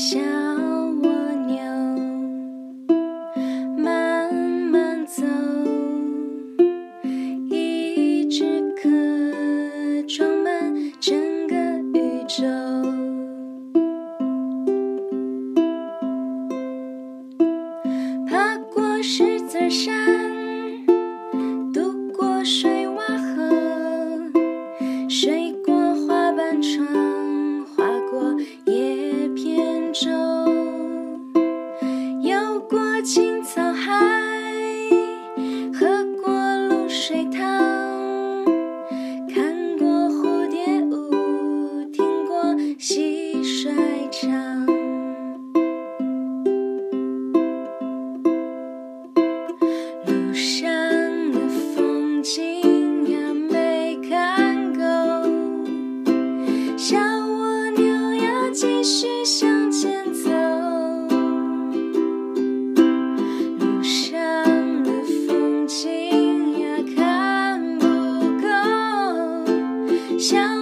小蜗牛慢慢走，一只壳装满整个宇宙。爬过石子山，渡过水洼河，睡过花板床。看过蝴蝶舞，听过西想